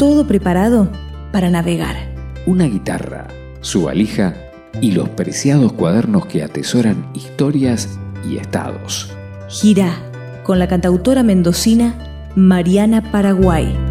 todo preparado para navegar. Una guitarra, su valija y los preciados cuadernos que atesoran historias y estados. Gira con la cantautora mendocina Mariana Paraguay.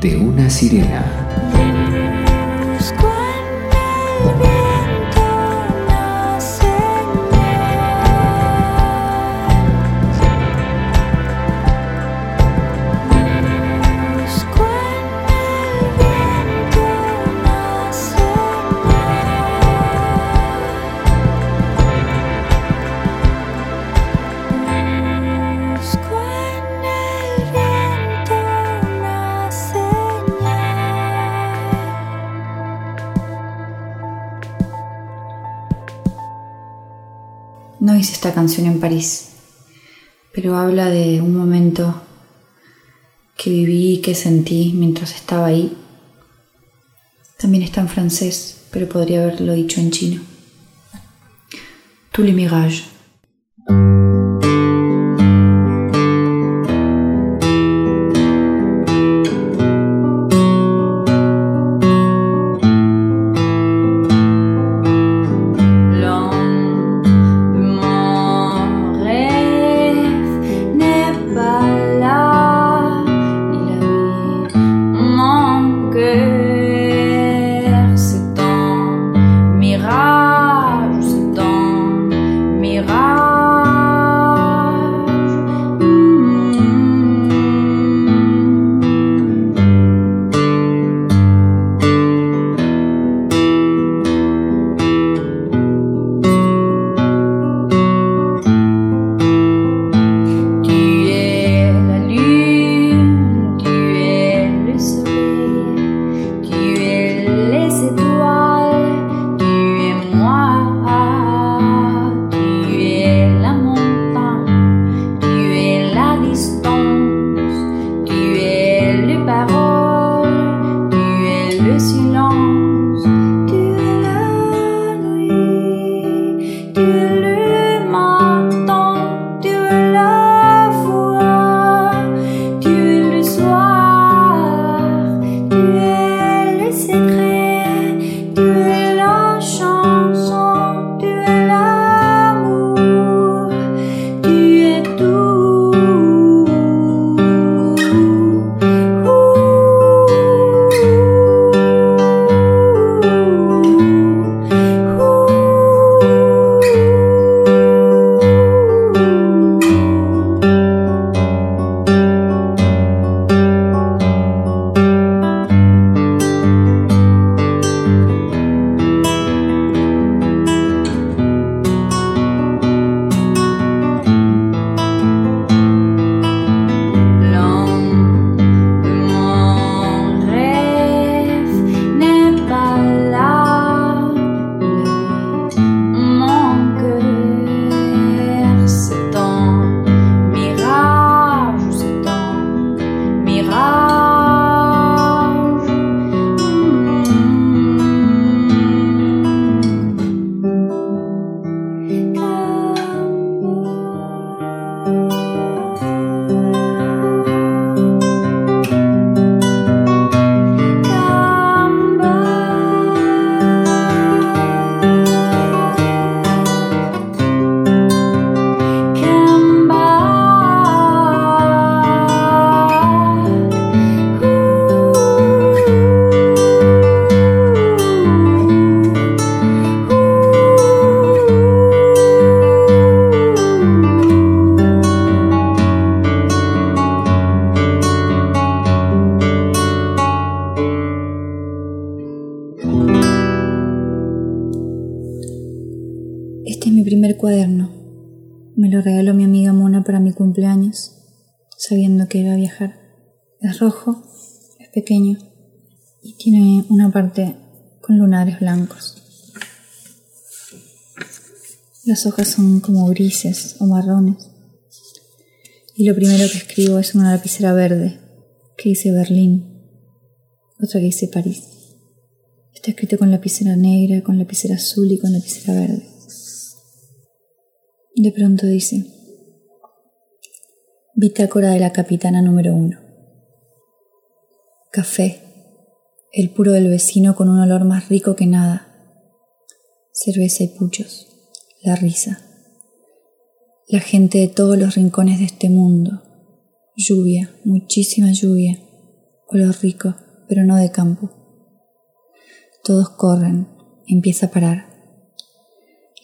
De una sirena. No hice esta canción en París, pero habla de un momento que viví que sentí mientras estaba ahí. También está en francés, pero podría haberlo dicho en chino. Tous les mirages. Me lo regaló mi amiga Mona para mi cumpleaños, sabiendo que iba a viajar. Es rojo, es pequeño y tiene una parte con lunares blancos. Las hojas son como grises o marrones. Y lo primero que escribo es una lapicera verde que dice Berlín, otra que dice París. Está escrito con lapicera negra, con lapicera azul y con lapicera verde. De pronto dice, Bitácora de la capitana número uno. Café, el puro del vecino con un olor más rico que nada. Cerveza y puchos la risa. La gente de todos los rincones de este mundo. Lluvia, muchísima lluvia. Olor rico, pero no de campo. Todos corren, empieza a parar.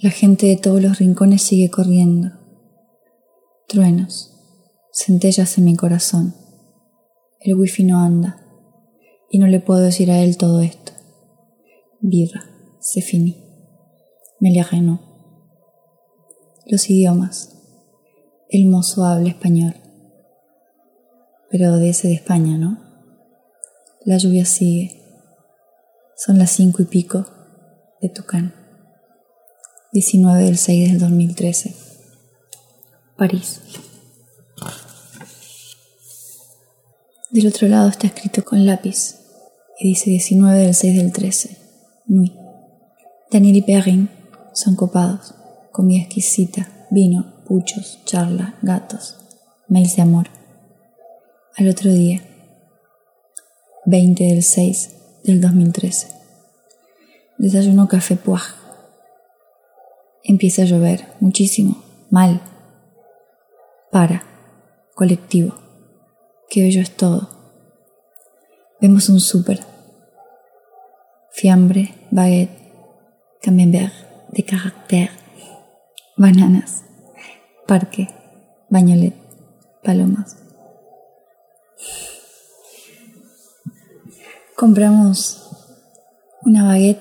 La gente de todos los rincones sigue corriendo. Truenos, centellas en mi corazón. El wifi no anda y no le puedo decir a él todo esto. Birra, se finí. Me le no los idiomas. El mozo habla español, pero de ese de España, ¿no? La lluvia sigue. Son las cinco y pico de Tucán. 19 del 6 del 2013. París. Del otro lado está escrito con lápiz y dice 19 del 6 del 13. Nuit. Daniel y Perrin son copados comida exquisita, vino, puchos, charla, gatos, mails de amor. Al otro día, 20 del 6 del 2013. Desayuno café puaj. Empieza a llover, muchísimo, mal. Para, colectivo. Qué bello es todo. Vemos un súper. Fiambre, baguette, camembert de carácter bananas, parque, bañolet, palomas. Compramos una baguette,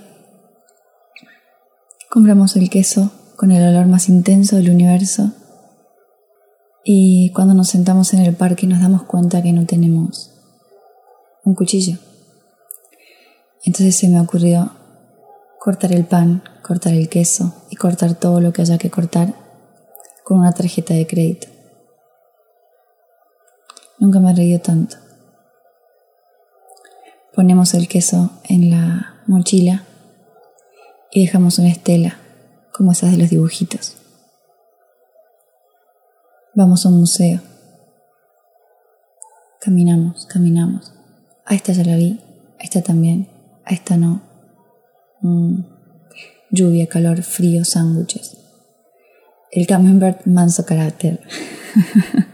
compramos el queso con el olor más intenso del universo y cuando nos sentamos en el parque nos damos cuenta que no tenemos un cuchillo. Entonces se me ocurrió cortar el pan, cortar el queso y cortar todo lo que haya que cortar con una tarjeta de crédito. Nunca me he reído tanto. Ponemos el queso en la mochila y dejamos una estela como esas de los dibujitos. Vamos a un museo. Caminamos, caminamos. A esta ya la vi, a esta también, a esta no. Mm. Lluvia, calor, frío, sándwiches. El camembert manso carácter.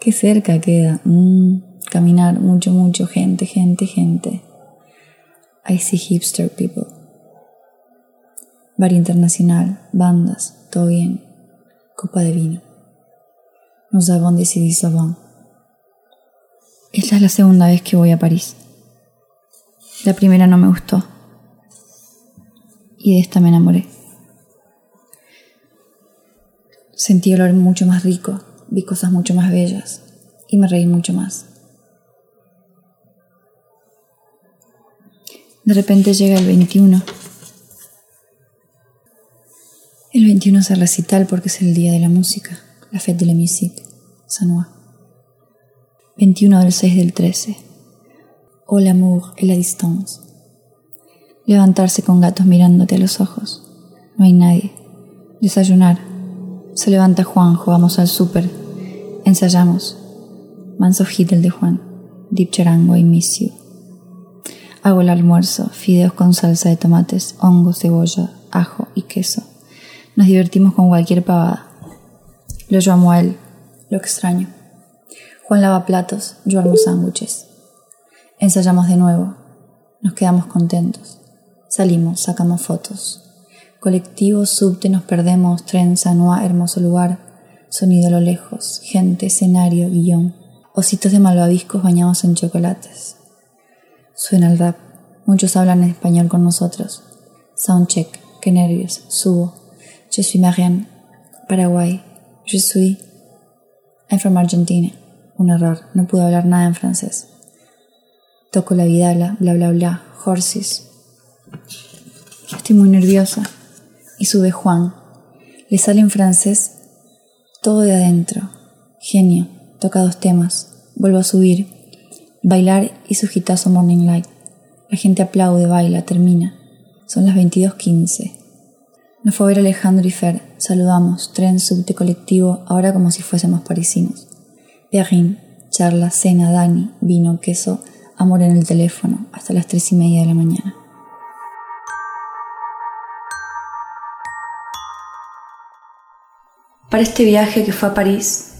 Qué cerca queda. Mm. Caminar, mucho, mucho, gente, gente, gente. I see hipster people. Bar internacional, bandas, todo bien. Copa de vino. Nos avons décidé avant. Esta es la segunda vez que voy a París. La primera no me gustó. Y de esta me enamoré. Sentí olor mucho más rico, vi cosas mucho más bellas y me reí mucho más. De repente llega el 21. El 21 es el recital porque es el día de la música, la fête de la musique, Sanois. 21 del 6 del 13 o l'amour et la distance. Levantarse con gatos mirándote a los ojos. No hay nadie. Desayunar. Se levanta Juanjo, vamos al súper. Ensayamos. Manso el de Juan. Deep charango y miss you. Hago el almuerzo, fideos con salsa de tomates, hongos, cebolla, ajo y queso. Nos divertimos con cualquier pavada. Lo llamo a él, lo extraño. Juan lava platos, yo armo sándwiches. Ensayamos de nuevo. Nos quedamos contentos. Salimos, sacamos fotos. Colectivo, subte, nos perdemos, tren, sanoa, hermoso lugar, sonido a lo lejos, gente, escenario, guion, ositos de malvaviscos bañados en chocolates. Suena el rap, muchos hablan en español con nosotros. Soundcheck, qué nervios, subo. Je suis Marianne, Paraguay. Je suis. I'm from Argentina. Un error, no pude hablar nada en francés. Toco la vidala, bla bla bla, horses. Estoy muy nerviosa. Y sube Juan. Le sale en francés todo de adentro. Genio. Toca dos temas. Vuelvo a subir. Bailar y su gitazo Morning Light. La gente aplaude, baila, termina. Son las 22.15. Nos fue a ver Alejandro y Fer. Saludamos. Tren, subte, colectivo, ahora como si fuésemos parisinos. Perrin, charla, cena, Dani, vino, queso, amor en el teléfono, hasta las tres y media de la mañana. Para este viaje que fue a París,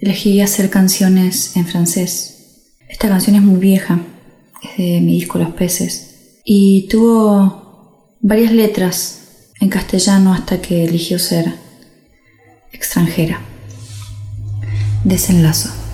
elegí hacer canciones en francés. Esta canción es muy vieja, es de mi disco Los Peces, y tuvo varias letras en castellano hasta que eligió ser extranjera. Desenlazo.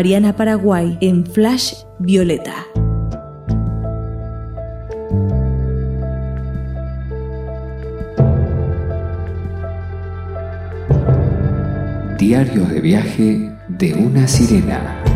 Mariana Paraguay en Flash Violeta. Diarios de viaje de una sirena.